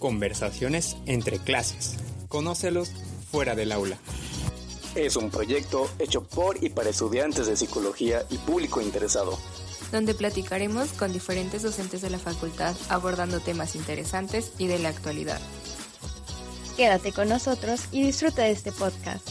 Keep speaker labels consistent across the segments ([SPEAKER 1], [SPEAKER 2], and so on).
[SPEAKER 1] Conversaciones entre clases. Conócelos fuera del aula.
[SPEAKER 2] Es un proyecto hecho por y para estudiantes de psicología y público interesado.
[SPEAKER 3] Donde platicaremos con diferentes docentes de la facultad abordando temas interesantes y de la actualidad.
[SPEAKER 4] Quédate con nosotros y disfruta de este podcast.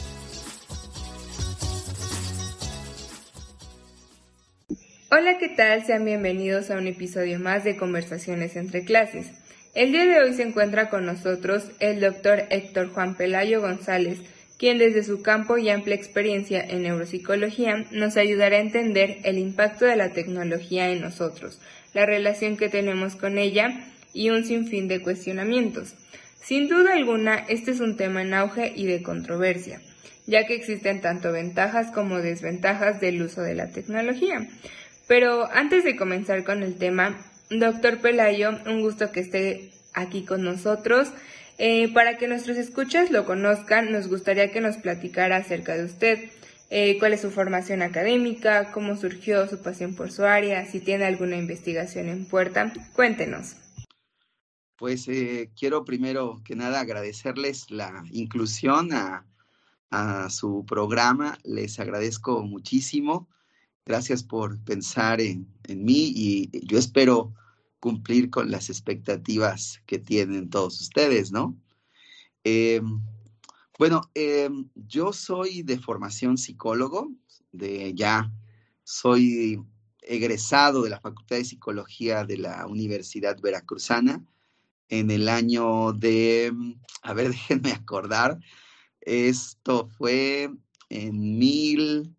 [SPEAKER 3] Hola, ¿qué tal? Sean bienvenidos a un episodio más de Conversaciones entre clases. El día de hoy se encuentra con nosotros el doctor Héctor Juan Pelayo González, quien desde su campo y amplia experiencia en neuropsicología nos ayudará a entender el impacto de la tecnología en nosotros, la relación que tenemos con ella y un sinfín de cuestionamientos. Sin duda alguna, este es un tema en auge y de controversia, ya que existen tanto ventajas como desventajas del uso de la tecnología. Pero antes de comenzar con el tema, doctor Pelayo, un gusto que esté aquí con nosotros. Eh, para que nuestros escuchas lo conozcan, nos gustaría que nos platicara acerca de usted. Eh, cuál es su formación académica, cómo surgió su pasión por su área, si tiene alguna investigación en puerta. Cuéntenos.
[SPEAKER 5] Pues eh, quiero primero que nada agradecerles la inclusión a, a su programa. Les agradezco muchísimo. Gracias por pensar en, mí y yo espero cumplir con las expectativas que tienen todos ustedes, ¿no? Em, bueno, em, yo soy de formación psicólogo, de ya soy egresado de la Facultad de Psicología de la Universidad Veracruzana en el año de, a ver, déjenme acordar, esto fue en mil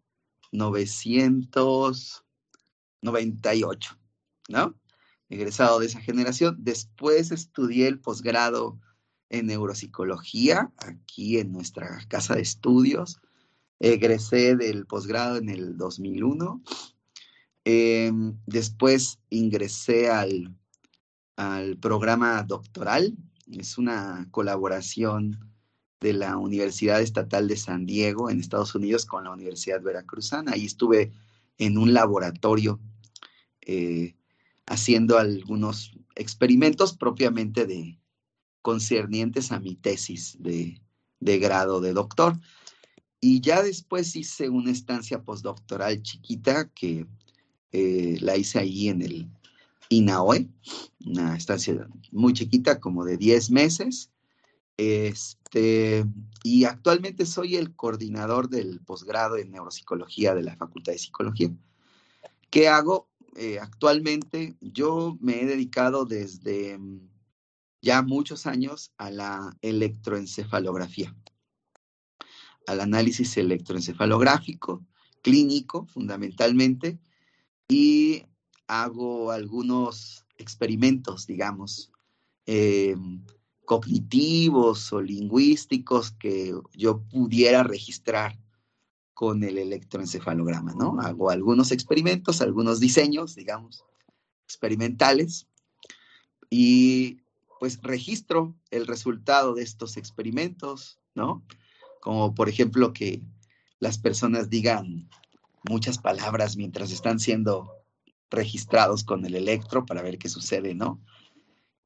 [SPEAKER 5] 998, ¿no? Egresado de esa generación. Después estudié el posgrado en neuropsicología aquí en nuestra casa de estudios. Egresé del posgrado en el 2001. Em, después ingresé al, al programa doctoral. Es una colaboración de la Universidad Estatal de San Diego en Estados Unidos con la Universidad Veracruzana. Ahí estuve en un laboratorio eh, haciendo algunos experimentos propiamente de concernientes a mi tesis de, grado de doctor. Y ya después hice una estancia postdoctoral chiquita que eh, la hice ahí en el INAOE, una estancia muy chiquita, como de 10 meses. Este, y actualmente soy el coordinador del posgrado en neuropsicología de la Facultad de Psicología. ¿Qué hago? Eh, actualmente yo me he dedicado desde mm, ya muchos años a la electroencefalografía, al análisis electroencefalográfico, clínico fundamentalmente, y hago algunos experimentos, digamos, em, cognitivos o lingüísticos que yo pudiera registrar con el electroencefalograma, ¿no? Hago algunos experimentos, algunos diseños, digamos, experimentales, y pues registro el resultado de estos experimentos, ¿no? Como por ejemplo que las personas digan muchas palabras mientras están siendo registrados con el electro para ver qué sucede, ¿no?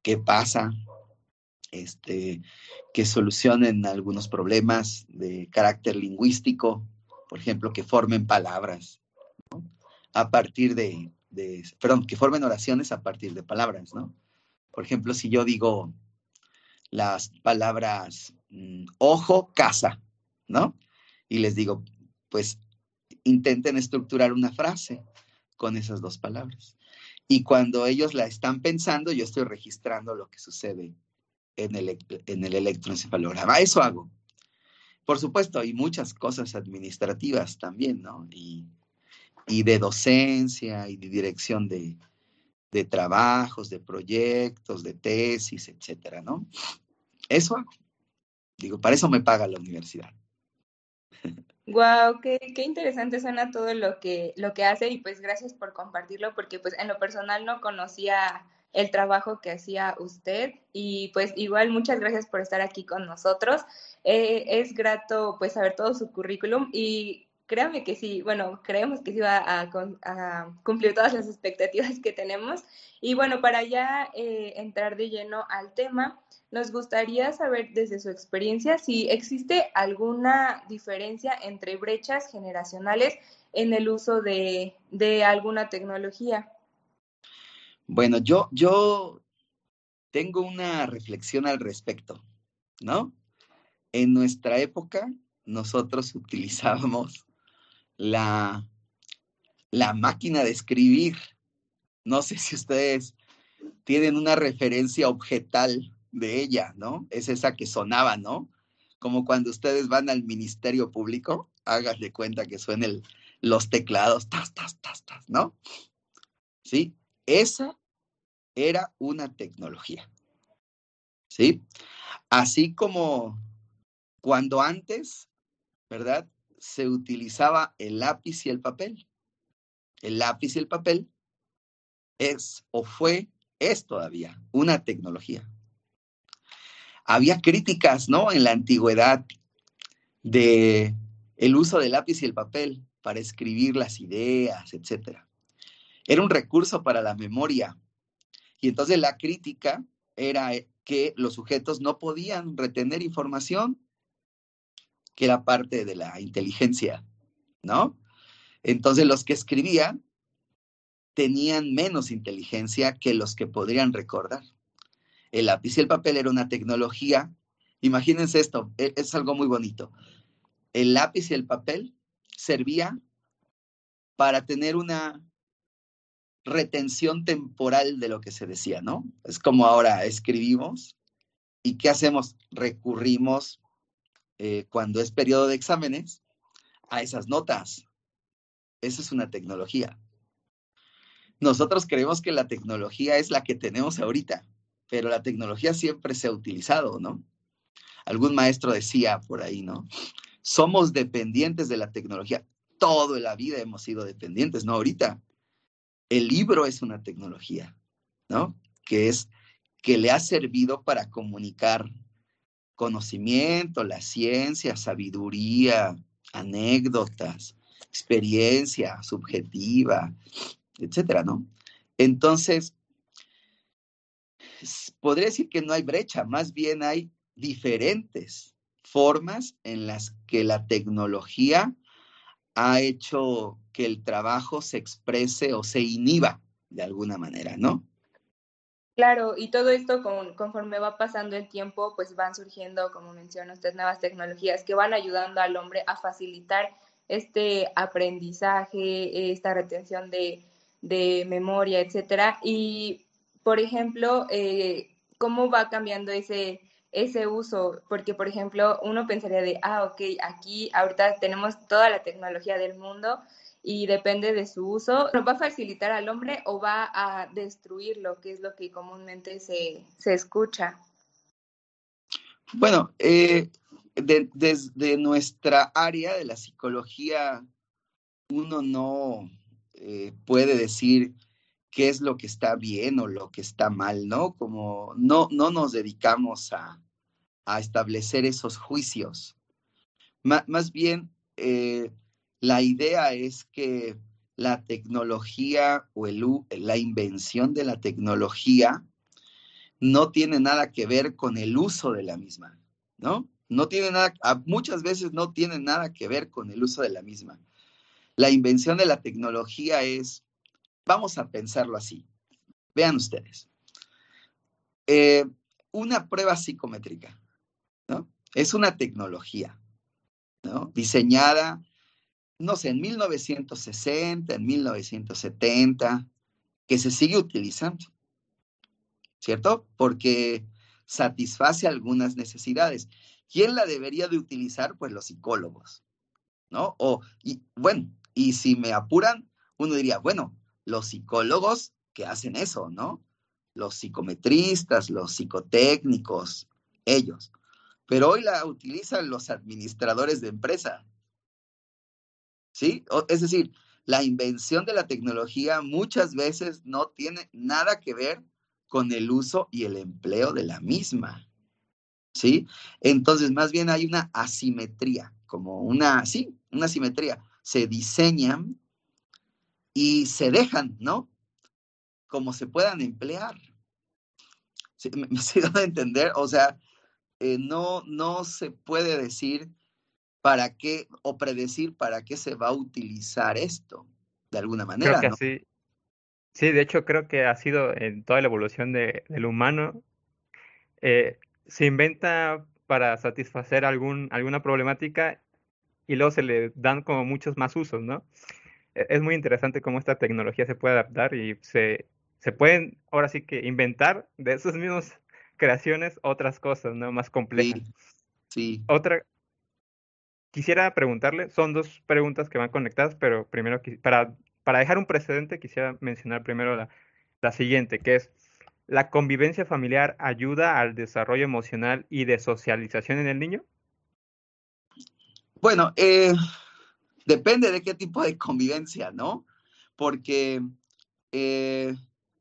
[SPEAKER 5] ¿Qué pasa? Este, que solucionen algunos problemas de carácter lingüístico, por ejemplo, que formen palabras, a partir de, perdón, que formen oraciones a partir de palabras, ¿no? Por ejemplo, si yo digo las palabras mm, ojo, casa, ¿no? Y les digo, pues intenten estructurar una frase con esas dos palabras. Y cuando ellos la están pensando, yo estoy registrando lo que sucede en el, en el electroencefalograma. Eso hago. Por supuesto, hay muchas cosas administrativas también, ¿no? Y, de docencia y de dirección de, de trabajos, de proyectos, de tesis, etcétera, ¿no? Eso hago. Digo, para eso me paga la universidad.
[SPEAKER 3] Wow, qué, qué, interesante suena todo lo que, lo que hace y pues gracias por compartirlo porque pues en lo personal no conocía el trabajo que hacía usted y pues igual muchas gracias por estar aquí con nosotros. Eh, es grato pues saber todo su currículum y créame que sí, bueno, creemos que sí va a, cumplir todas las expectativas que tenemos. Y bueno, para ya eh, entrar de lleno al tema, nos gustaría saber desde su experiencia si existe alguna diferencia entre brechas generacionales en el uso de, de alguna tecnología.
[SPEAKER 5] Bueno, yo, yo tengo una reflexión al respecto, ¿no? En nuestra época, nosotros utilizábamos la, la máquina de escribir. No sé si ustedes tienen una referencia objetal de ella, ¿no? Es esa que sonaba, ¿no? Como cuando ustedes van al Ministerio Público, hagan de cuenta que suenen los teclados, tas, tas, tas, tas, ¿no? ¿Sí? Esa era una tecnología. ¿Sí? Así como cuando antes, ¿verdad? se utilizaba el lápiz y el papel. El lápiz y el papel es o fue, es todavía una tecnología. Había críticas, ¿no? En la antigüedad de el uso del lápiz y el papel para escribir las ideas, etcétera. Era un recurso para la memoria. Y entonces la crítica era que los sujetos no podían retener información que era parte de la inteligencia, ¿no? Entonces los que escribían tenían menos inteligencia que los que podrían recordar. El lápiz y el papel era una tecnología. Imagínense esto, e, es algo muy bonito. El lápiz y el papel servía para tener una retención temporal de lo que se decía, ¿no? Es como ahora escribimos y ¿qué hacemos? Recurrimos eh, cuando es periodo de exámenes a esas notas. Esa es una tecnología. Nosotros creemos que la tecnología es la que tenemos ahorita, pero la tecnología siempre se ha utilizado, ¿no? Algún maestro decía por ahí, ¿no? Somos dependientes de la tecnología. Toda la vida hemos sido dependientes, ¿no? Ahorita. El libro es una tecnología, ¿no? Que es que le ha servido para comunicar conocimiento, la ciencia, sabiduría, anécdotas, experiencia subjetiva, etcétera, ¿no? Entonces, podría decir que no hay brecha, más bien hay diferentes formas en las que la tecnología ha hecho que el trabajo se exprese o se inhiba de alguna manera, ¿no?
[SPEAKER 3] Claro, y todo esto conforme va pasando el tiempo, pues van surgiendo, como menciona usted, nuevas tecnologías que van ayudando al hombre a facilitar este aprendizaje, esta retención de, memoria, etcétera. Y, por ejemplo, eh, ¿cómo va cambiando ese, ese uso? Porque, por ejemplo, uno pensaría de, ah, ok, aquí ahorita tenemos toda la tecnología del mundo, y depende de su uso, ¿nos va a facilitar al hombre o va a destruirlo, que es lo que comúnmente se, escucha?
[SPEAKER 5] Bueno, eh, desde nuestra área de la psicología, uno no eh, puede decir qué es lo que está bien o lo que está mal, ¿no? Como no, no nos dedicamos a, establecer esos juicios. más bien, eh, la idea es que la tecnología o el, la invención de la tecnología no tiene nada que ver con el uso de la misma, ¿no? No tiene nada, muchas veces no tiene nada que ver con el uso de la misma. La invención de la tecnología es, vamos a pensarlo así, vean ustedes, eh, una prueba psicométrica, ¿no? Es una tecnología, ¿no? Diseñada no sé, en 1960, en 1970, que se sigue utilizando, ¿cierto? Porque satisface algunas necesidades. ¿Quién la debería de utilizar? Pues los psicólogos, ¿no? O, y bueno, y si me apuran, uno diría, bueno, los psicólogos que hacen eso, ¿no? Los psicometristas, los psicotécnicos, ellos. Pero hoy la utilizan los administradores de empresa, ¿sí? es decir, la invención de la tecnología muchas veces no tiene nada que ver con el uso y el empleo de la misma, ¿sí? Entonces, más bien hay una asimetría, como una, sí, una asimetría. se diseñan y se dejan, ¿no? Como se puedan emplear. ¿Me, me estoy dando a entender? O sea, eh, no, no se puede decir para qué o predecir para qué se va a utilizar esto, de alguna manera.
[SPEAKER 6] Creo que ¿no? Sí, de hecho creo que ha sido en toda la evolución de, del humano, eh, se inventa para satisfacer algún, alguna problemática y luego se le dan como muchos más usos, ¿no? E, es muy interesante cómo esta tecnología se puede adaptar y se, se pueden ahora sí que inventar de esas mismas creaciones otras cosas, ¿no? Más complejas.
[SPEAKER 5] Sí. sí.
[SPEAKER 6] Otra, quisiera preguntarle, son dos preguntas que van conectadas, pero primero para para dejar un precedente, quisiera mencionar primero la, la siguiente, que es, ¿la convivencia familiar ayuda al desarrollo emocional y de socialización en el niño?
[SPEAKER 5] Bueno, eh, depende de qué tipo de convivencia, ¿no? Porque eh,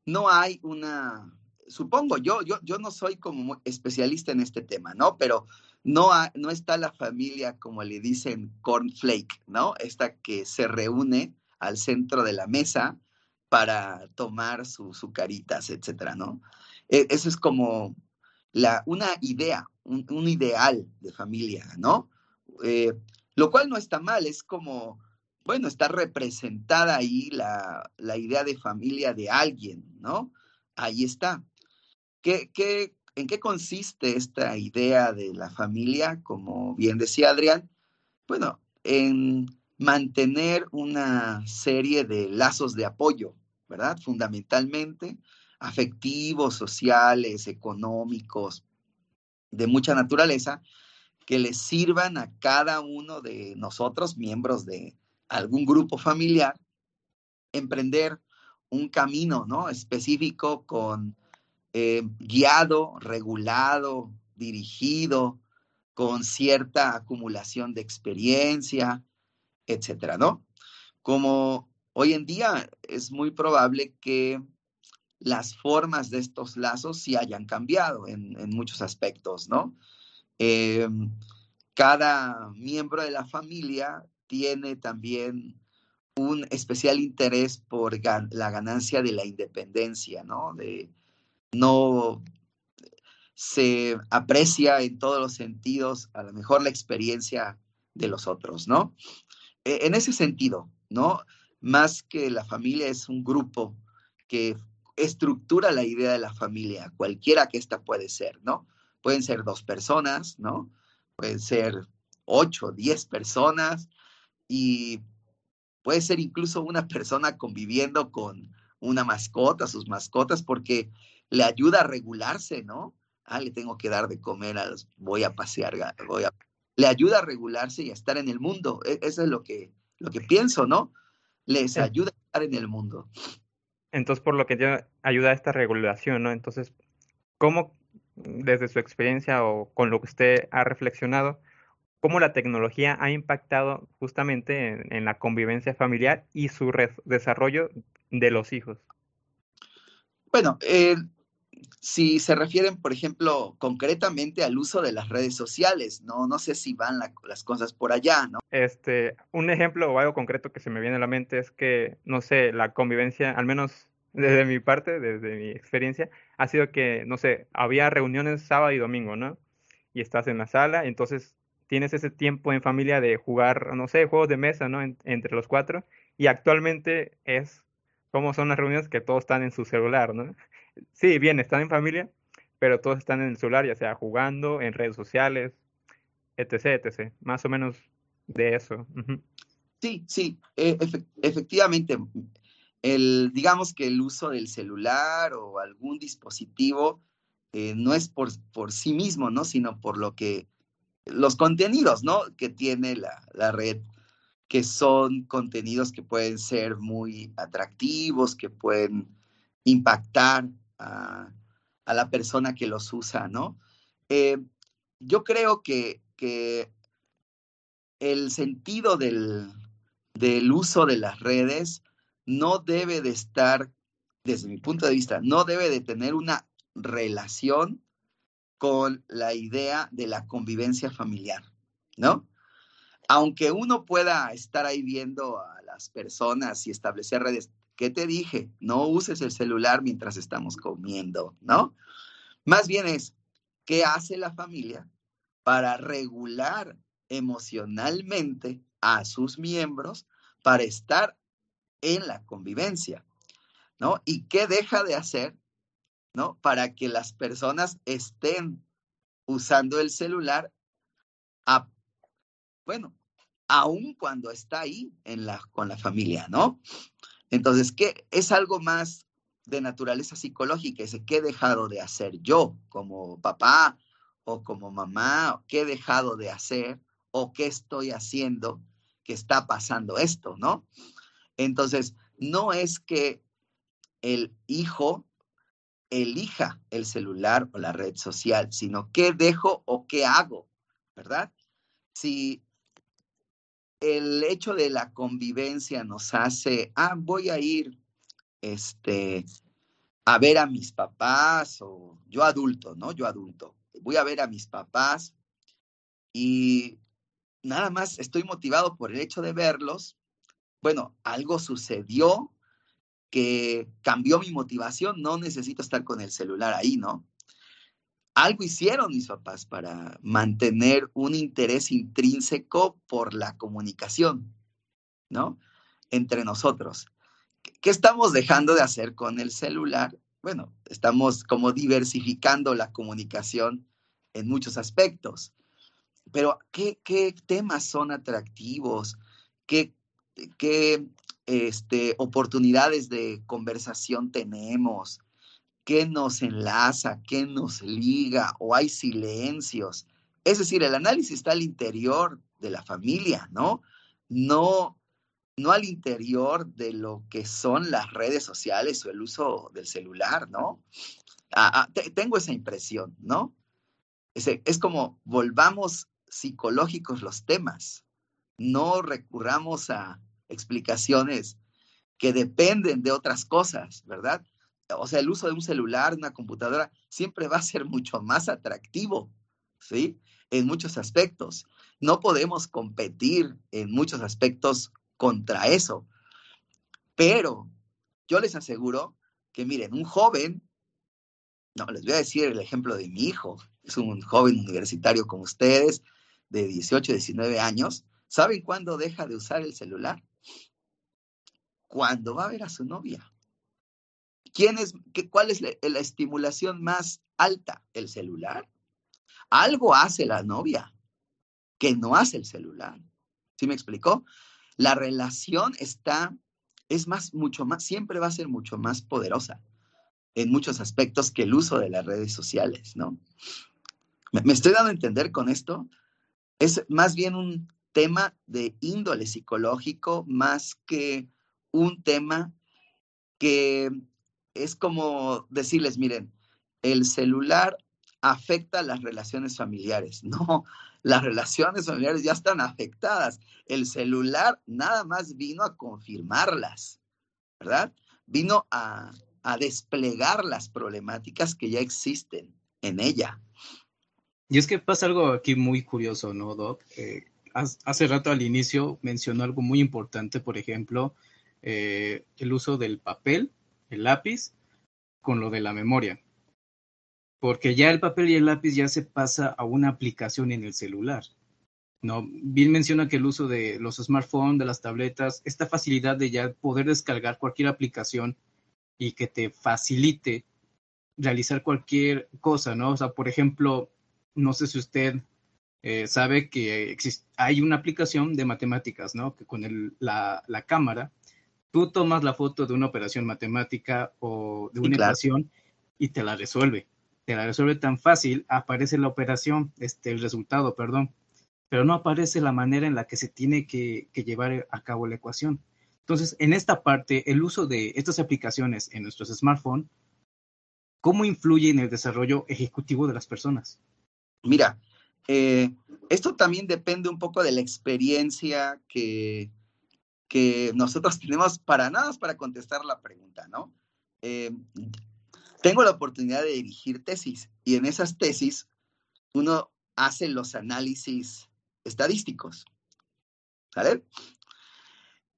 [SPEAKER 5] no hay una, supongo, yo, yo, yo no soy como especialista en este tema, ¿no? Pero no, no está la familia, como le dicen, cornflake, ¿no? Esta que se reúne al centro de la mesa para tomar sus su caritas, etcétera, ¿no? E, eso es como la, una idea, un, un ideal de familia, ¿no? Eh, lo cual no está mal, es como, bueno, está representada ahí la, la idea de familia de alguien, ¿no? Ahí está. ¿Qué, qué, ¿En qué consiste esta idea de la familia? Como bien decía Adrián, bueno, en mantener una serie de lazos de apoyo, ¿verdad? Fundamentalmente afectivos, sociales, económicos, de mucha naturaleza, que les sirvan a cada uno de nosotros, miembros de algún grupo familiar, emprender un camino, ¿no? Específico con eh, guiado, regulado, dirigido, con cierta acumulación de experiencia, etcétera, ¿no? Como hoy en día es muy probable que las formas de estos lazos sí hayan cambiado en, en muchos aspectos, ¿no? Eh, cada miembro de la familia tiene también un especial interés por la ganancia de la independencia, ¿no? De no se aprecia en todos los sentidos a lo mejor la experiencia de los otros, ¿no? E, en ese sentido, ¿no? Más que la familia es un grupo que estructura la idea de la familia, cualquiera que ésta puede ser, ¿no? Pueden ser dos personas, ¿no? Pueden ser ocho, diez personas y puede ser incluso una persona conviviendo con una mascota, sus mascotas, porque le ayuda a regularse, ¿no? Ah, le tengo que dar de comer, a los, voy a pasear, voy a le ayuda a regularse y a estar en el mundo. E, eso es lo que, lo que pienso, ¿no? Les ayuda a estar en el mundo.
[SPEAKER 6] Entonces, por lo que ayuda a esta regulación, ¿no? Entonces, ¿cómo, desde su experiencia o con lo que usted ha reflexionado, cómo la tecnología ha impactado justamente en, en la convivencia familiar y su desarrollo de los hijos?
[SPEAKER 5] Bueno, eh, si se refieren, por ejemplo, concretamente al uso de las redes sociales, no, no sé si van la, las cosas por allá, ¿no?
[SPEAKER 6] Este, un ejemplo o algo concreto que se me viene a la mente es que, no sé, la convivencia, al menos desde mi parte, desde mi experiencia, ha sido que, no sé, había reuniones sábado y domingo, ¿no? Y estás en la sala, entonces tienes ese tiempo en familia de jugar, no sé, juegos de mesa, ¿no? En, entre los cuatro, y actualmente es como son las reuniones que todos están en su celular, ¿no? Sí, bien, están en familia, pero todos están en el celular, ya sea jugando, en redes sociales, etc., etc. Más o menos de eso.
[SPEAKER 5] Sí, sí, e efectivamente. El, digamos que el uso del celular o algún dispositivo eh, no es por, por sí mismo, ¿no? Sino por lo que, los contenidos, ¿no? Que tiene la, la red, que son contenidos que pueden ser muy atractivos, que pueden impactar a, la persona que los usa, ¿no? Eh, yo creo que, que el sentido del, del uso de las redes no debe de estar, desde mi punto de vista, no debe de tener una relación con la idea de la convivencia familiar, ¿no? aunque uno pueda estar ahí viendo a las personas y establecer redes, ¿qué te dije? No uses el celular mientras estamos comiendo, ¿no? Más bien es, ¿qué hace la familia para regular emocionalmente a sus miembros para estar en la convivencia, ¿no? ¿Y qué deja de hacer, ¿no? Para que las personas estén usando el celular bueno, aún cuando está ahí en la, con la familia, ¿no? Entonces, ¿qué es algo más de naturaleza psicológica? Es qué he dejado de hacer yo como papá o como mamá, qué he dejado de hacer o qué estoy haciendo que está pasando esto, ¿no? Entonces, no es que el hijo elija el celular o la red social, sino qué dejo o qué hago, ¿verdad? Si el hecho de la convivencia nos hace, ah, voy a ir este, a ver a mis papás o yo adulto, ¿no? Yo adulto. Voy a ver a mis papás y nada más estoy motivado por el hecho de verlos. Bueno, algo sucedió que cambió mi motivación, no necesito estar con el celular ahí, ¿no? Algo hicieron mis papás para mantener un interés intrínseco por la comunicación, ¿no? Entre nosotros. ¿Qué estamos dejando de hacer con el celular? Bueno, estamos como diversificando la comunicación en muchos aspectos. Pero, ¿qué, temas son atractivos? ¿Qué, qué este, oportunidades de conversación tenemos? Qué nos enlaza, qué nos liga, o hay silencios. Es decir, el análisis está al interior de la familia, ¿no? No, no al interior de lo que son las redes sociales o el uso del celular, ¿no? Ah, ah, tengo esa impresión, ¿no? Es, es como volvamos psicológicos los temas, no recurramos a explicaciones que dependen de otras cosas, ¿verdad? O sea, el uso de un celular, una computadora, siempre va a ser mucho más atractivo, ¿sí? En muchos aspectos. No podemos competir en muchos aspectos contra eso. Pero yo les aseguro que, miren, un joven, no, les voy a decir el ejemplo de mi hijo, es un joven universitario como ustedes, de 18, 19 años, ¿saben cuándo deja de usar el celular? Cuando va a ver a su novia. ¿Quién es, qué, ¿Cuál es la, estimulación más alta? ¿El celular? Algo hace la novia que no hace el celular. ¿Sí me explicó? La relación está, es más, mucho más, siempre va a ser mucho más poderosa en muchos aspectos que el uso de las redes sociales, ¿no? ¿Me, me estoy dando a entender con esto? Es más bien un tema de índole psicológico más que un tema que es como decirles, miren, el celular afecta las relaciones familiares. No, las relaciones familiares ya están afectadas. El celular nada más vino a confirmarlas, ¿verdad? Vino a, desplegar las problemáticas que ya existen en ella.
[SPEAKER 7] Y es que pasa algo aquí muy curioso, ¿no, Doc? Eh, hace rato al inicio mencionó algo muy importante, por ejemplo, eh, el uso del papel lápiz con lo de la memoria. Porque ya el papel y el lápiz ya se pasa a una aplicación en el celular. ¿no? Bien menciona que el uso de los smartphones, de las tabletas, esta facilidad de ya poder descargar cualquier aplicación y que te facilite realizar cualquier cosa, ¿no? O sea, por ejemplo, no sé si usted eh, sabe que hay una aplicación de matemáticas, ¿no? Que con el, la, la, cámara tú tomas la foto de una operación matemática o de una ecuación y te la resuelve. Te la resuelve tan fácil, aparece la operación, este, el resultado, perdón, pero no aparece la manera en la que se tiene que, llevar a cabo la ecuación. Entonces, en esta parte, el uso de estas aplicaciones en nuestros smartphones, ¿cómo influye en el desarrollo ejecutivo de las personas?
[SPEAKER 5] Mira, eh, esto también depende un poco de la experiencia que, que nosotros tenemos para nada para contestar la pregunta, ¿no? Eh, tengo la oportunidad de dirigir tesis y en esas tesis uno hace los análisis estadísticos, ¿Sale?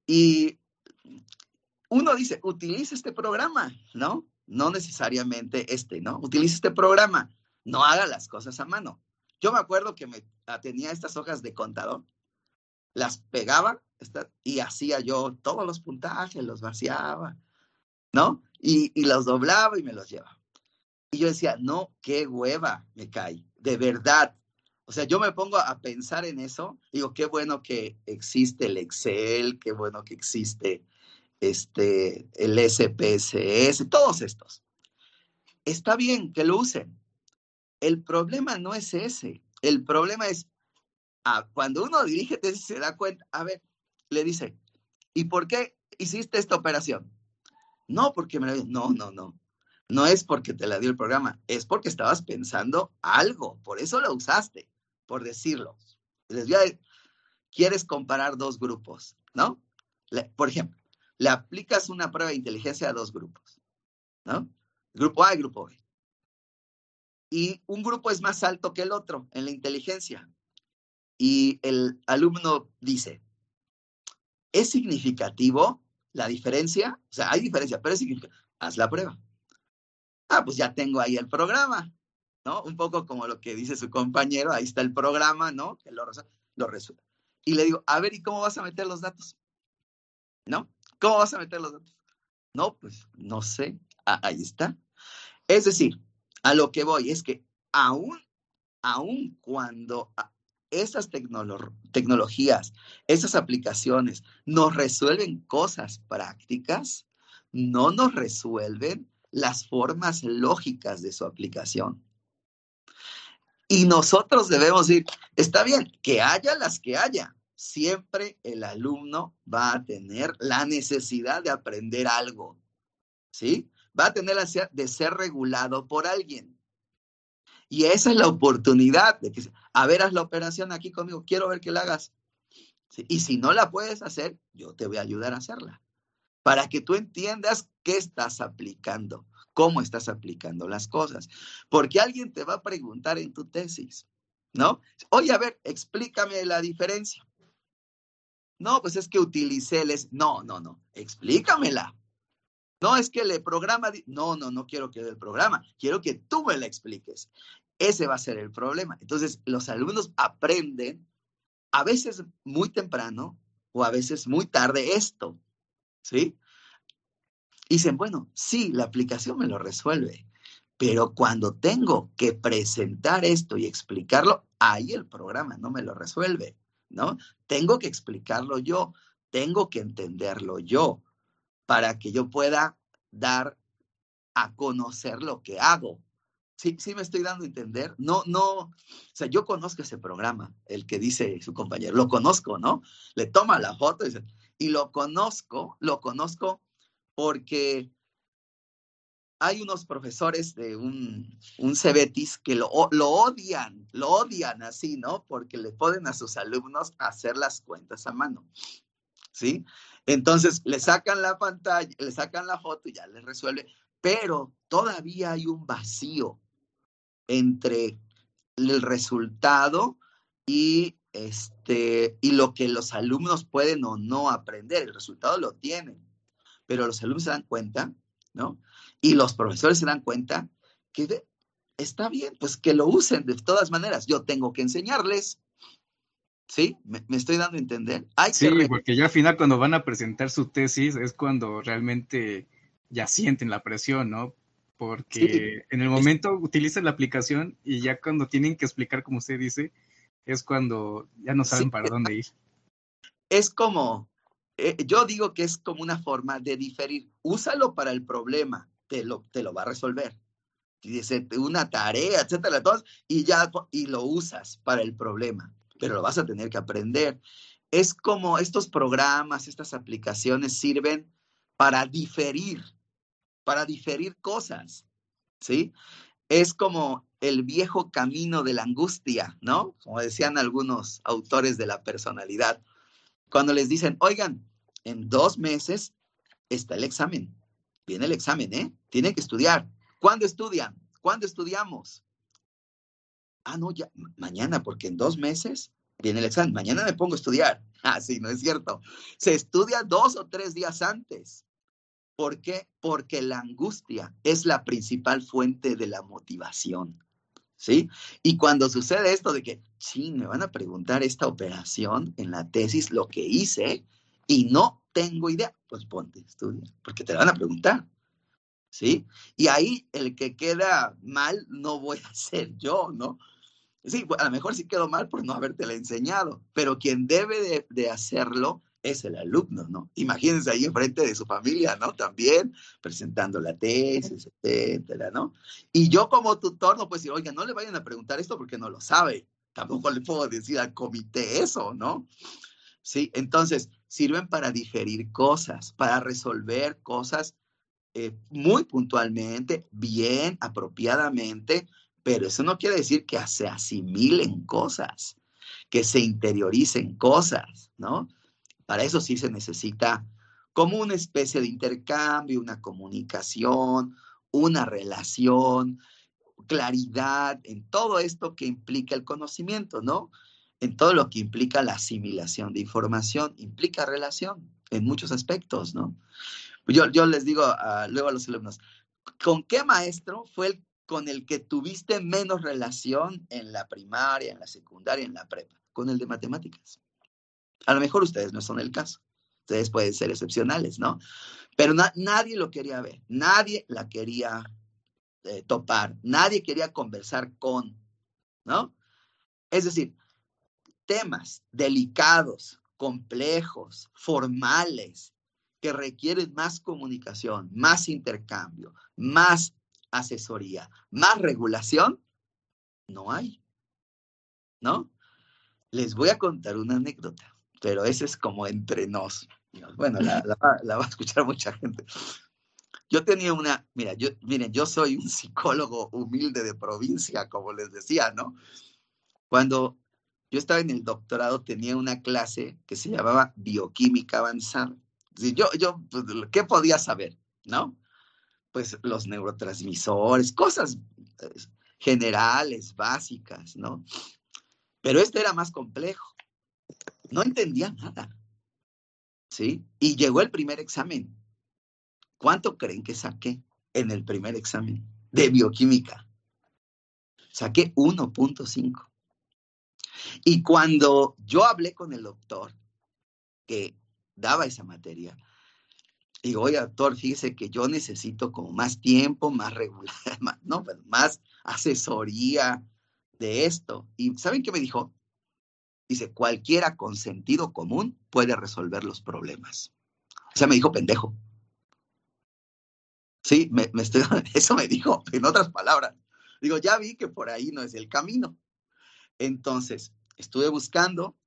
[SPEAKER 5] Y uno dice, utiliza este programa, ¿no? No necesariamente este, ¿no? Utiliza este programa, no haga las cosas a mano. Yo me acuerdo que me tenía estas hojas de contador, las pegaba y hacía yo todos los puntajes, los vaciaba, ¿no? Y, y los doblaba y me los llevaba. Y yo decía, no, qué hueva me cae, de verdad. O sea, yo me pongo a pensar en eso, digo, qué bueno que existe el Excel, qué bueno que existe este, el SPSS, todos estos. Está bien que lo usen. El problema no es ese. El problema es, cuando uno dirige tesis se da cuenta, a ver, le dice, ¿y por qué hiciste esta operación? No, porque me lo No, no, no. No es porque te la dio el programa, es porque estabas pensando algo, por eso lo usaste, por decirlo. Les voy a quieres comparar dos grupos, ¿no? por ejemplo, le aplicas una prueba de inteligencia a dos grupos, ¿no? Grupo A y grupo B. Y un grupo es más alto que el otro en la inteligencia. Y el alumno dice, ¿es significativo la diferencia? O sea, hay diferencia, pero es significativo. Haz la prueba. Ah, pues ya tengo ahí el programa, ¿no? Un poco como lo que dice su compañero, ahí está el programa, ¿no? Que lo, lo resuelve. Y le digo, a ver, ¿y cómo vas a meter los datos? ¿No? ¿Cómo vas a meter los datos? No, pues no sé. Ah, ahí está. Es decir, a lo que voy es que aún, aún cuando esas tecnologías, esas aplicaciones nos resuelven cosas prácticas, no nos resuelven las formas lógicas de su aplicación. Y nosotros debemos decir, está bien, que haya las que haya, siempre el alumno va a tener la necesidad de aprender algo, ¿sí? Va a tener la necesidad de ser regulado por alguien. Y esa es la oportunidad de que, a ver, haz la operación aquí conmigo, quiero ver que la hagas. Y si no la puedes hacer, yo te voy a ayudar a hacerla, para que tú entiendas qué estás aplicando, cómo estás aplicando las cosas. Porque alguien te va a preguntar en tu tesis, ¿no? Oye, a ver, explícame la diferencia. No, pues es que utilicé el... No, no, no, explícamela. No, es que le programa... No, no, no quiero que el programa, quiero que tú me la expliques. Ese va a ser el problema. Entonces, los alumnos aprenden a veces muy temprano o a veces muy tarde esto, ¿sí? Y dicen, bueno, sí, la aplicación me lo resuelve, pero cuando tengo que presentar esto y explicarlo, ahí el programa no me lo resuelve. ¿no? Tengo que explicarlo yo, tengo que entenderlo yo para que yo pueda dar a conocer lo que hago. Sí, sí me estoy dando a entender. No, no, o sea, yo conozco ese programa, el que dice su compañero, lo conozco, ¿no? Le toma la foto y dice, y lo conozco, lo conozco porque hay unos profesores de un, un Cebetis que lo, lo, odian, lo odian así, ¿no? Porque le ponen a sus alumnos hacer las cuentas a mano, ¿sí? Entonces le sacan la pantalla, le sacan la foto y ya les resuelve, pero todavía hay un vacío entre el resultado y este y lo que los alumnos pueden o no aprender. El resultado lo tienen, pero los alumnos se dan cuenta, ¿no? Y los profesores se dan cuenta que está bien, pues que lo usen de todas maneras. Yo tengo que enseñarles. ¿Sí? ¿Me, estoy dando a entender?
[SPEAKER 7] sí, porque ya al final cuando van a presentar su tesis es cuando realmente ya sienten la presión, ¿no? Porque en el momento utilizan la aplicación y ya cuando tienen que explicar, como usted dice, es cuando ya no saben para dónde ir.
[SPEAKER 5] Es como, eh, yo digo que es como una forma de diferir. Úsalo para el problema, te lo, te lo va a resolver. Dice una tarea, etcétera, y ya y lo usas para el problema, pero lo vas a tener que aprender. Es como estos programas, estas aplicaciones sirven para diferir, para diferir cosas, ¿sí? Es como el viejo camino de la angustia, ¿no? Como decían algunos autores de la personalidad, cuando les dicen, oigan, en dos meses está el examen, viene el examen, ¿eh? Tienen que estudiar. ¿Cuándo estudian? ¿Cuándo estudiamos? Ah, no, ya, mañana, porque en dos meses Viene el examen, mañana me pongo a estudiar. Ah, sí, no es cierto. Se estudia dos o tres días antes. ¿Por qué? Porque la angustia es la principal fuente de la motivación. ¿Sí? Y cuando sucede esto de que, sí, me van a preguntar esta operación en la tesis, lo que hice, y no tengo idea, pues ponte, estudia, porque te van a preguntar. ¿Sí? Y ahí el que queda mal no voy a ser yo, ¿no? Sí, a lo mejor sí quedó mal por no habértela enseñado, pero quien debe de, de hacerlo es el alumno, ¿no? Imagínense ahí enfrente de su familia, ¿no? También presentando la tesis, etcétera, ¿no? Y yo como tutor no puedo decir, oiga, no le vayan a preguntar esto porque no lo sabe. Tampoco le puedo decir al comité eso, ¿no? Sí, entonces sirven para digerir cosas, para resolver cosas eh, muy puntualmente, bien, apropiadamente, pero eso no quiere decir que se asimilen cosas, que se interioricen cosas, ¿no? Para eso sí se necesita como una especie de intercambio, una comunicación, una relación, claridad en todo esto que implica el conocimiento, ¿no? En todo lo que implica la asimilación de información, implica relación en muchos aspectos, ¿no? Yo, les digo luego a los alumnos, ¿con qué maestro fue el con el que tuviste menos relación en la primaria, en la secundaria, en la prepa? Con el de matemáticas. A lo mejor ustedes no son el caso. Ustedes pueden ser excepcionales, ¿no? Pero nadie lo quería ver, nadie la quería eh, topar, nadie quería conversar con, ¿no? Es decir, temas delicados, complejos, formales, que requieren más comunicación, más intercambio, más asesoría, más regulación, no hay. ¿No? Les voy a contar una anécdota, pero ese es como entre nos. Bueno, la, va a escuchar mucha gente. Yo tenía una, mira, yo, miren, yo soy un psicólogo humilde de provincia, como les decía, ¿no? Cuando yo estaba en el doctorado, tenía una clase que se llamaba bioquímica avanzada. Yo, yo, pues, ¿qué podía saber? ¿No? Pues los neurotransmisores, cosas eh, generales, básicas, ¿no? Pero este era más complejo. No entendía nada. ¿Sí? Y llegó el primer examen. ¿Cuánto creen que saqué en el primer examen de bioquímica? Saqué 1.5. Y cuando yo hablé con el doctor que daba esa materia, digo, oye, doctor, fíjese que yo necesito como más tiempo, más regular, más, no, más asesoría de esto. ¿Y saben qué me dijo? Dice, cualquiera con sentido común puede resolver los problemas. O sea, me dijo pendejo. Sí, me, estoy, eso me dijo, en otras palabras. Digo, ya vi que por ahí no es el camino. Entonces, estuve buscando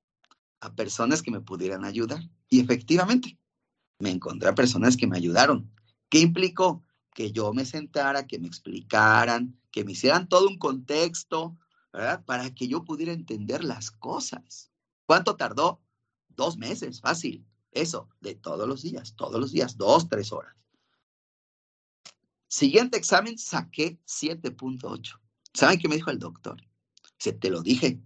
[SPEAKER 5] a personas que me pudieran ayudar y efectivamente me encontré a personas que me ayudaron. ¿Qué implicó? Que yo me sentara, que me explicaran, que me hicieran todo un contexto, ¿verdad? Para que yo pudiera entender las cosas. ¿Cuánto tardó? Dos meses, fácil. Eso, de todos los días, todos los días, dos, tres horas. Siguiente examen, saqué 7.8. ¿Saben qué me dijo el doctor? Se te lo dije.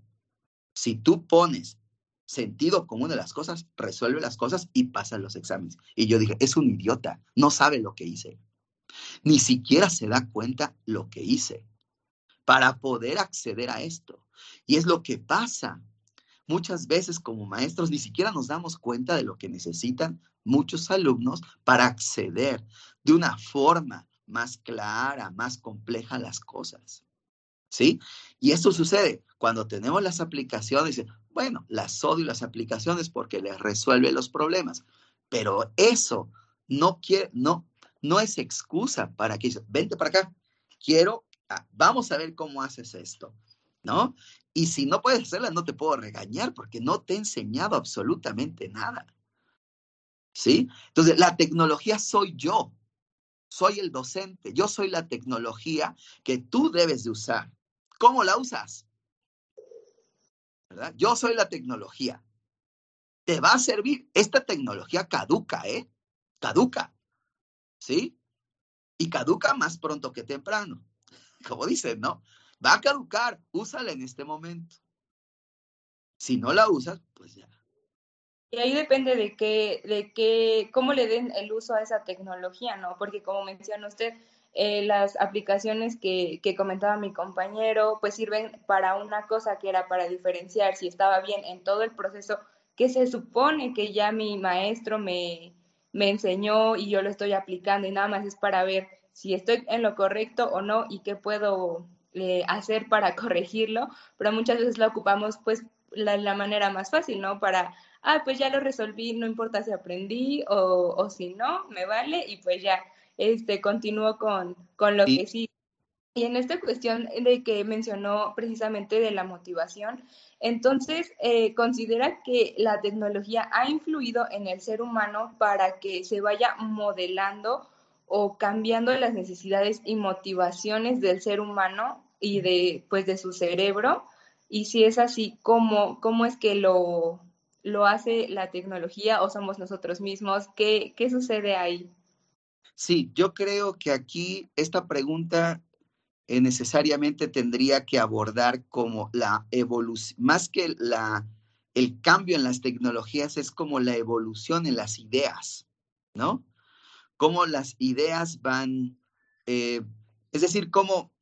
[SPEAKER 5] Si tú pones sentido común de las cosas, resuelve las cosas y pasa los exámenes. Y yo dije, es un idiota, no sabe lo que hice. Ni siquiera se da cuenta lo que hice para poder acceder a esto. Y es lo que pasa. Muchas veces como maestros ni siquiera nos damos cuenta de lo que necesitan muchos alumnos para acceder de una forma más clara, más compleja las cosas. ¿Sí? Y esto sucede cuando tenemos las aplicaciones, bueno, las odio las aplicaciones porque les resuelve los problemas, pero eso no quiere, no, no es excusa para que, vente para acá, quiero Ah, vamos a ver cómo haces esto, ¿no? Y si no puedes hacerla, no te puedo regañar porque no te he enseñado absolutamente nada. ¿Sí? Entonces, la tecnología soy yo, soy el docente, yo soy la tecnología que tú debes de usar. ¿Cómo la usas? ¿Verdad? Yo soy la tecnología. Te va a servir. Esta tecnología caduca, ¿eh? Caduca. ¿Sí? Y caduca más pronto que temprano como dicen, ¿no? Va a caducar, úsala en este momento. Si no la usas, pues ya.
[SPEAKER 3] Y ahí depende de qué, de qué, cómo le den el uso a esa tecnología, ¿no? Porque como menciona usted, eh, las aplicaciones que, que, comentaba mi compañero, pues sirven para una cosa que era para diferenciar si estaba bien en todo el proceso que se supone que ya mi maestro me, me enseñó y yo lo estoy aplicando y nada más es para ver si estoy en lo correcto o no y qué puedo eh, hacer para corregirlo, pero muchas veces lo ocupamos pues la, la, manera más fácil, ¿no? Para, ah, pues ya lo resolví, no importa si aprendí o, o si no, me vale y pues ya este, continúo con, con lo que sí. Y en esta cuestión de que mencionó precisamente de la motivación, entonces eh, considera que la tecnología ha influido en el ser humano para que se vaya modelando o cambiando las necesidades y motivaciones del ser humano y de, pues, de su cerebro. Y si es así, ¿cómo, cómo es que lo, lo hace la tecnología o somos nosotros mismos? ¿Qué, qué sucede ahí?
[SPEAKER 5] Sí, yo creo que aquí esta pregunta eh, necesariamente tendría que abordar como la evolución, más que la, el cambio en las tecnologías, es como la evolución en las ideas, ¿no? Cómo las ideas van, eh, es decir, cómo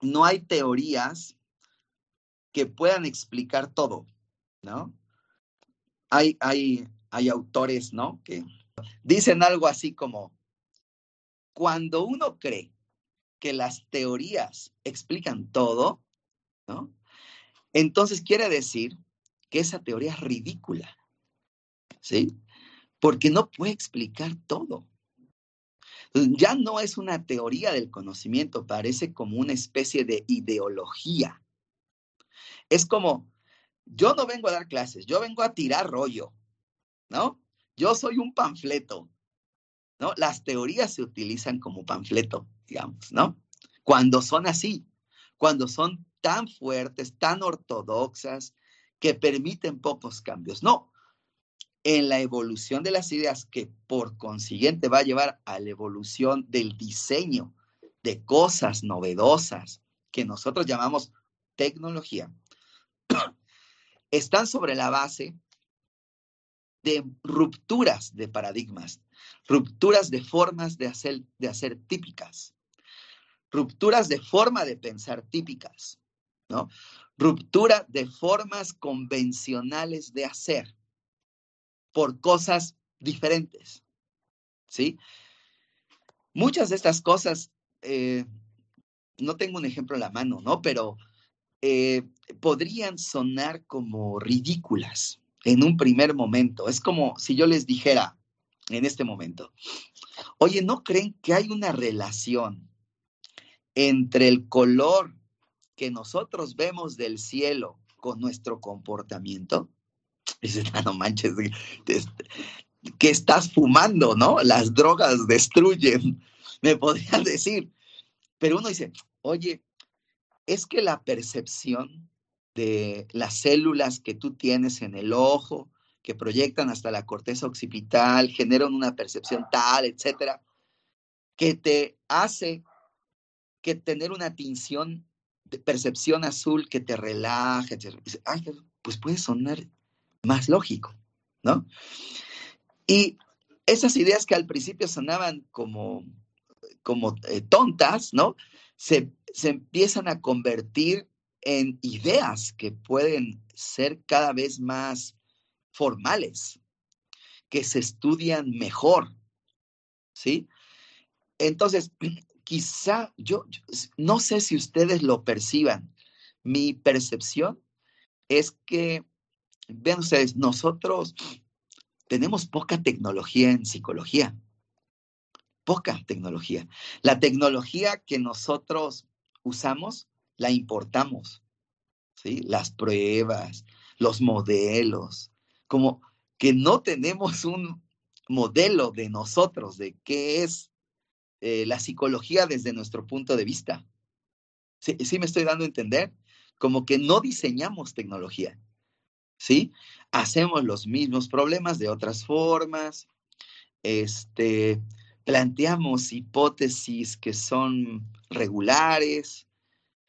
[SPEAKER 5] no hay teorías que puedan explicar todo, ¿no? Hay, hay, hay autores, ¿no? Que Dicen algo así como, cuando uno cree que las teorías explican todo, ¿no? Entonces quiere decir que esa teoría es ridícula, ¿sí? Porque no puede explicar todo. Ya no es una teoría del conocimiento, parece como una especie de ideología. Es como, yo no vengo a dar clases, yo vengo a tirar rollo, ¿no? Yo soy un panfleto, ¿no? Las teorías se utilizan como panfleto, digamos, ¿no? Cuando son así, cuando son tan fuertes, tan ortodoxas, que permiten pocos cambios. No, en la evolución de las ideas, que por consiguiente va a llevar a la evolución del diseño de cosas novedosas que nosotros llamamos tecnología, están sobre la base de rupturas de paradigmas, rupturas de formas de hacer, de hacer típicas, rupturas de forma de pensar típicas, ¿no? Ruptura de formas convencionales de hacer por cosas diferentes, ¿sí? Muchas de estas cosas, eh, no tengo un ejemplo en la mano, ¿no? Pero eh, podrían sonar como ridículas, en un primer momento. Es como si yo les dijera en este momento, oye, ¿no creen que hay una relación entre el color que nosotros vemos del cielo con nuestro comportamiento? Dices, no manches, que estás fumando, ¿no? Las drogas destruyen, me podrían decir. Pero uno dice, oye, es que la percepción de las células que tú tienes en el ojo, que proyectan hasta la corteza occipital, generan una percepción tal, etcétera, que te hace que tener una tinción de percepción azul que te relaja, pues puede sonar más lógico, ¿no? Y esas ideas que al principio sonaban como, como eh, tontas, ¿no? Se, se empiezan a convertir en ideas que pueden ser cada vez más formales, que se estudian mejor, ¿sí? Entonces, quizá yo, no sé si ustedes lo perciban, mi percepción es que, vean ustedes, nosotros tenemos poca tecnología en psicología, poca tecnología. La tecnología que nosotros usamos la importamos, ¿sí? Las pruebas, los modelos, como que no tenemos un modelo de nosotros, de qué es eh, la psicología desde nuestro punto de vista. ¿Sí, ¿Sí me estoy dando a entender? Como que no diseñamos tecnología, ¿sí? Hacemos los mismos problemas de otras formas, este, planteamos hipótesis que son regulares,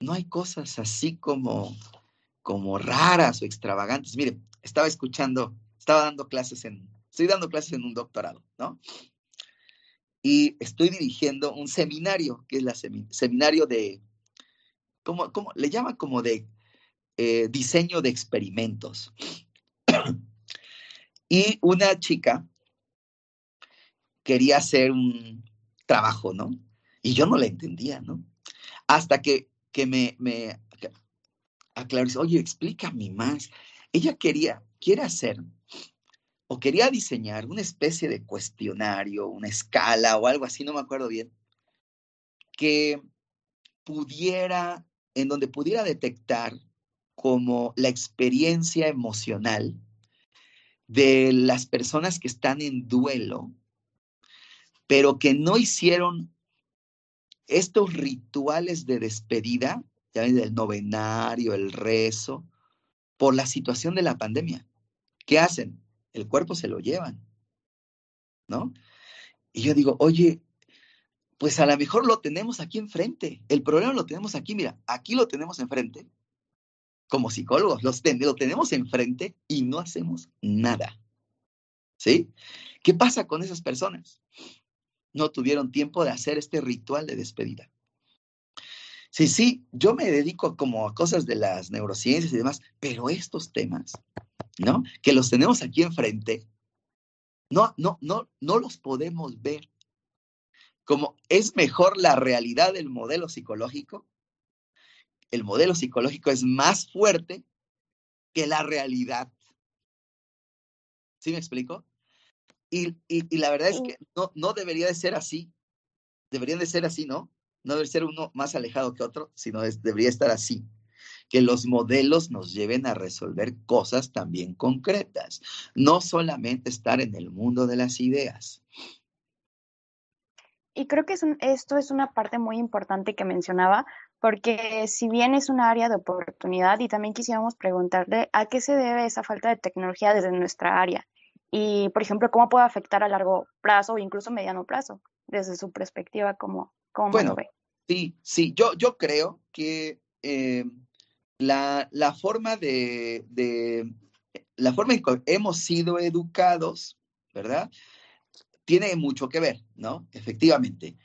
[SPEAKER 5] no hay cosas así como como raras o extravagantes. Mire, estaba escuchando, estaba dando clases en, estoy dando clases en un doctorado, ¿no? Y estoy dirigiendo un seminario, que es el seminario de, ¿cómo, cómo? Le llama como de eh, diseño de experimentos. y una chica quería hacer un trabajo, ¿no? Y yo no la entendía, ¿no? Hasta que, que me, me aclaró, oye, explícame más. Ella quería, quiere hacer o quería diseñar una especie de cuestionario, una escala o algo así, no me acuerdo bien, que pudiera, en donde pudiera detectar como la experiencia emocional de las personas que están en duelo, pero que no hicieron estos rituales de despedida, ya del novenario, el rezo, por la situación de la pandemia. ¿Qué hacen? El cuerpo se lo llevan, ¿no? Y yo digo, oye, pues a lo mejor lo tenemos aquí enfrente. El problema lo tenemos aquí, mira, aquí lo tenemos enfrente. Como psicólogos, lo tenemos enfrente y no hacemos nada. ¿Sí? ¿Qué pasa con esas personas? No tuvieron tiempo de hacer este ritual de despedida. Sí, sí, yo me dedico como a cosas de las neurociencias y demás, pero estos temas, ¿no? Que los tenemos aquí enfrente, no, no, no, no los podemos ver. Como es mejor la realidad del modelo psicológico, el modelo psicológico es más fuerte que la realidad. ¿Sí me explico? Y, y, la verdad es que no, no debería de ser así. Deberían de ser así, ¿no? no debe ser uno más alejado que otro, sino debería estar así. Que los modelos nos lleven a resolver cosas también concretas, no solamente estar en el mundo de las ideas.
[SPEAKER 4] Y creo que esto es una parte muy importante que mencionaba, porque si bien es un área de oportunidad, y también quisiéramos preguntarle a qué se debe esa falta de tecnología desde nuestra área. Y, por ejemplo, cómo puede afectar a largo plazo o incluso mediano plazo, desde su perspectiva como,
[SPEAKER 5] bueno, Sí, sí, yo, yo creo que eh, la, la, forma de, de, la forma en que hemos sido educados, ¿verdad? Tiene mucho que ver, ¿no? Efectivamente.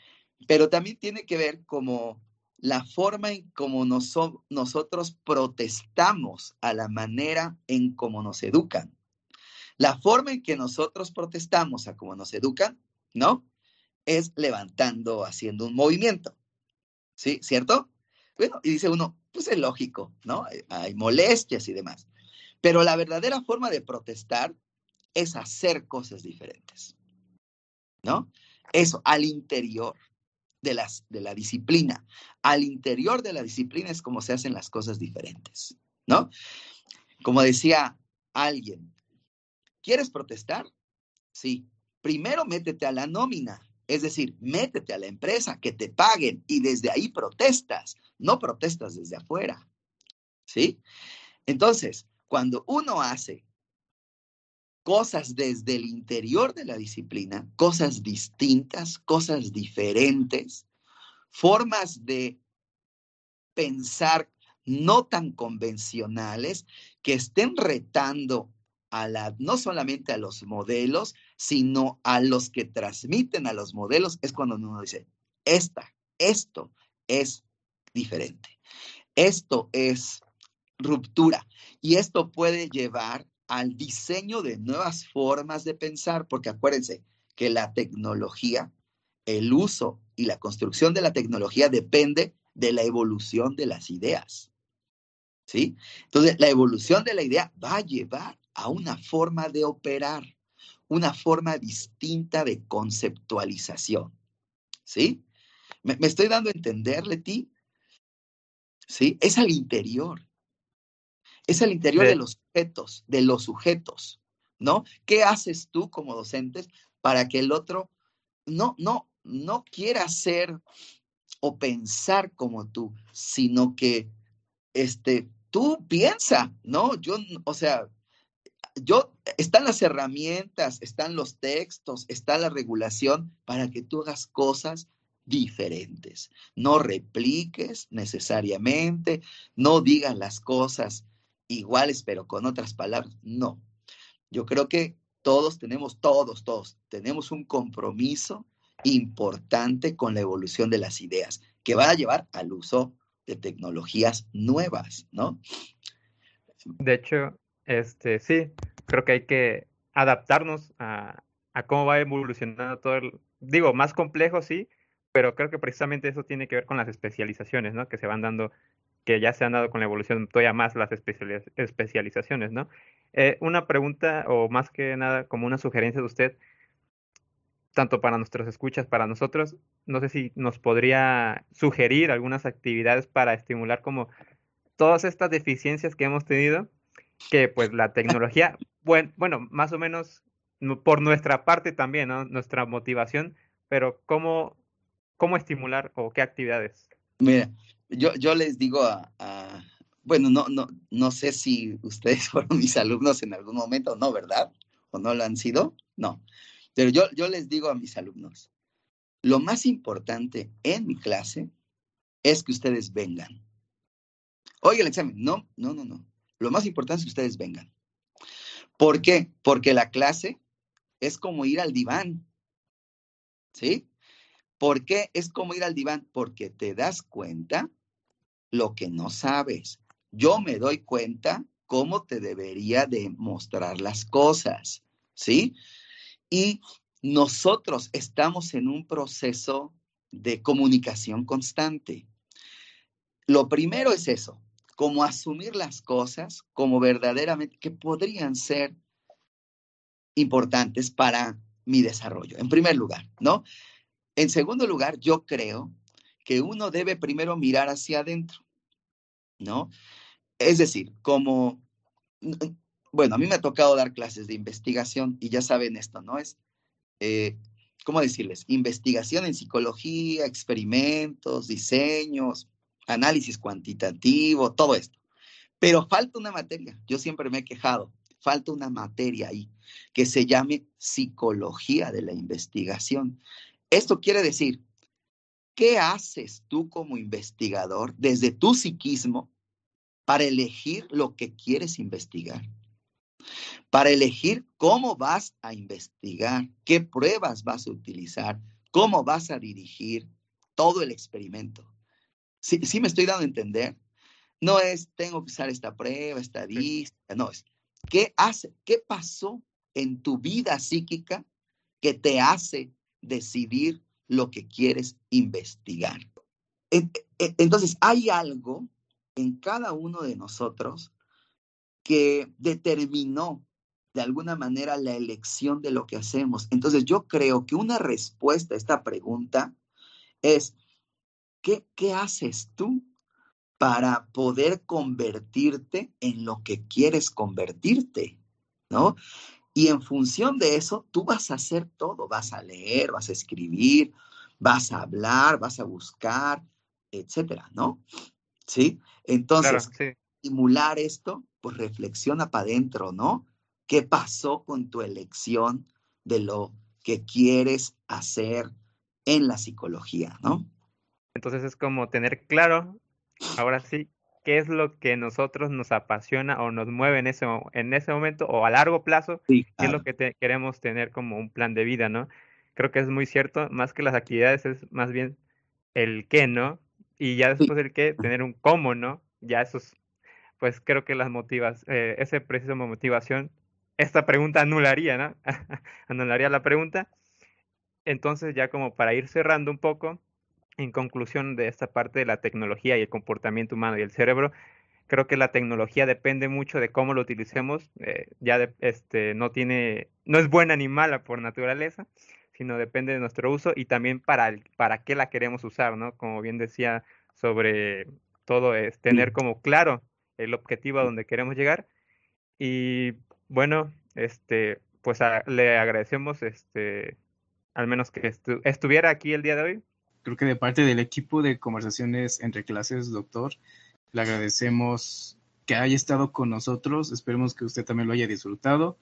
[SPEAKER 5] Pero también tiene que ver como la forma en cómo nosotros protestamos a la manera en cómo nos educan. La forma en que nosotros protestamos a cómo nos educan, ¿no? Es levantando, haciendo un movimiento. ¿Sí? ¿Cierto? Bueno, y dice uno, pues es lógico, ¿no? Hay molestias y demás. Pero la verdadera forma de protestar es hacer cosas diferentes, ¿no? Eso, al interior de, las, de la disciplina. Al interior de la disciplina es como se hacen las cosas diferentes, ¿no? Como decía alguien, ¿quieres protestar? Sí. Primero métete a la nómina. Es decir, métete a la empresa, que te paguen y desde ahí protestas, no protestas desde afuera. ¿Sí? Entonces, cuando uno hace cosas desde el interior de la disciplina, cosas distintas, cosas diferentes, formas de pensar no tan convencionales que estén retando a la, no solamente a los modelos, sino a los que transmiten a los modelos, es cuando uno dice, esta, esto es diferente. Esto es ruptura y esto puede llevar al diseño de nuevas formas de pensar, porque acuérdense que la tecnología, el uso y la construcción de la tecnología depende de la evolución de las ideas. ¿Sí? Entonces, la evolución de la idea va a llevar a una forma de operar, una forma distinta de conceptualización. ¿Sí? ¿Me, estoy dando a entender, Leti? ¿Sí? Es al interior. Es al interior de los sujetos, de los sujetos, ¿no? ¿Qué haces tú como docentes para que el otro no, no, no quiera ser o pensar como tú, sino que este, tú piensa, ¿no? Yo, o sea, yo, están las herramientas, están los textos, está la regulación para que tú hagas cosas diferentes. No repliques necesariamente, no digas las cosas iguales pero con otras palabras. No. Yo creo que todos tenemos, todos, todos, tenemos un compromiso importante con la evolución de las ideas que va a llevar al uso de tecnologías nuevas, ¿no?
[SPEAKER 6] De hecho, este, sí, creo que hay que adaptarnos a, a cómo va evolucionando todo el, digo, más complejo, sí, pero creo que precisamente eso tiene que ver con las especializaciones, ¿no? Que se van dando, que ya se han dado con la evolución todavía más las especializaciones, ¿no? Eh, una pregunta, o más que nada, como una sugerencia de usted, tanto para nuestros escuchas, para nosotros, no sé si nos podría sugerir algunas actividades para estimular como todas estas deficiencias que hemos tenido, que pues la tecnología, bueno, bueno más o menos por nuestra parte también, ¿no? Nuestra motivación, pero ¿cómo, cómo estimular o qué actividades?
[SPEAKER 5] Mira, yo, yo les digo a, bueno, no, no, no sé si ustedes fueron mis alumnos en algún momento, no, ¿verdad? ¿O no lo han sido? No. Pero yo, yo les digo a mis alumnos, lo más importante en mi clase es que ustedes vengan. Oye, el examen, no, no, no, no. Lo más importante es que ustedes vengan. ¿Por qué? Porque la clase es como ir al diván. ¿Sí? ¿Por qué es como ir al diván? Porque te das cuenta lo que no sabes. Yo me doy cuenta cómo te debería demostrar las cosas. ¿Sí? Y nosotros estamos en un proceso de comunicación constante. Lo primero es eso, como asumir las cosas como verdaderamente que podrían ser importantes para mi desarrollo, en primer lugar, ¿no? En segundo lugar, yo creo que uno debe primero mirar hacia adentro, ¿no? Es decir, como, bueno, a mí me ha tocado dar clases de investigación y ya saben esto, ¿no? Es, eh, ¿cómo decirles? Investigación en psicología, experimentos, diseños, análisis cuantitativo, todo esto. Pero falta una materia, yo siempre me he quejado, falta una materia ahí que se llame psicología de la investigación. Esto quiere decir, ¿qué haces tú como investigador desde tu psiquismo para elegir lo que quieres investigar? Para elegir cómo vas a investigar, qué pruebas vas a utilizar, cómo vas a dirigir todo el experimento. ¿Sí, sí me estoy dando a entender? No es, tengo que usar esta prueba, estadística, no, es, ¿qué hace? ¿Qué pasó en tu vida psíquica que te hace decidir lo que quieres investigar? E, entonces, hay algo en cada uno de nosotros que determinó de alguna manera la elección de lo que hacemos. Entonces, yo creo que una respuesta a esta pregunta es, ¿qué, qué haces tú para poder convertirte en lo que quieres convertirte? ¿No? Y en función de eso, tú vas a hacer todo, vas a leer, vas a escribir, vas a hablar, vas a buscar, etcétera, ¿no? ¿Sí? Entonces, estimular esto, pues reflexiona para adentro, ¿no? ¿Qué pasó con tu elección de lo que quieres hacer en la psicología, ¿no?
[SPEAKER 6] Entonces es como tener claro, ahora sí, qué es lo que nosotros nos apasiona o nos mueve en ese, en ese momento o a largo plazo, qué es lo que queremos tener como un plan de vida, ¿no? Creo que es muy cierto, más que las actividades es más bien el qué, ¿no? Y ya después del qué, tener un cómo, ¿no? Ya esos, pues creo que las motivas, eh, ese preciso motivación, esta pregunta anularía, ¿no? anularía la pregunta. Entonces ya como para ir cerrando un poco, en conclusión de esta parte de la tecnología y el comportamiento humano y el cerebro, creo que la tecnología depende mucho de cómo lo utilicemos. Eh, ya este, no tiene, no es buena ni mala por naturaleza, sino depende de nuestro uso y también para, para qué la queremos usar, ¿no? Como bien decía sobre todo es tener como claro el objetivo a donde queremos llegar. Y bueno, este, pues le agradecemos este, al menos que estuviera aquí el día de hoy
[SPEAKER 7] creo que de parte del equipo de conversaciones entre clases, doctor, le agradecemos que haya estado con nosotros. Esperemos que usted también lo haya disfrutado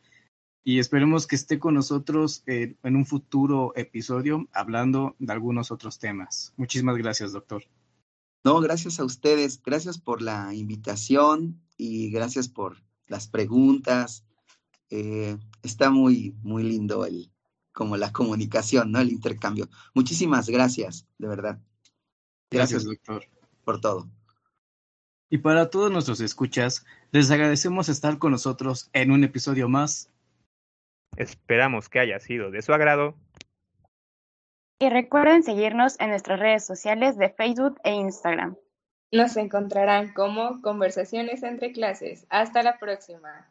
[SPEAKER 7] y esperemos que esté con nosotros en un futuro episodio hablando de algunos otros temas. Muchísimas gracias, doctor.
[SPEAKER 5] No, gracias a ustedes. Gracias por la invitación y gracias por las preguntas. Eh, está muy, muy lindo el, como la comunicación, ¿no? El intercambio. Muchísimas gracias, de verdad.
[SPEAKER 7] Gracias, doctor.
[SPEAKER 5] Por todo.
[SPEAKER 7] Y para todos nuestros escuchas, les agradecemos estar con nosotros en un episodio más.
[SPEAKER 6] Esperamos que haya sido de su agrado.
[SPEAKER 4] Y recuerden seguirnos en nuestras redes sociales de Facebook e Instagram.
[SPEAKER 3] Nos encontrarán como Conversaciones entre clases. Hasta la próxima.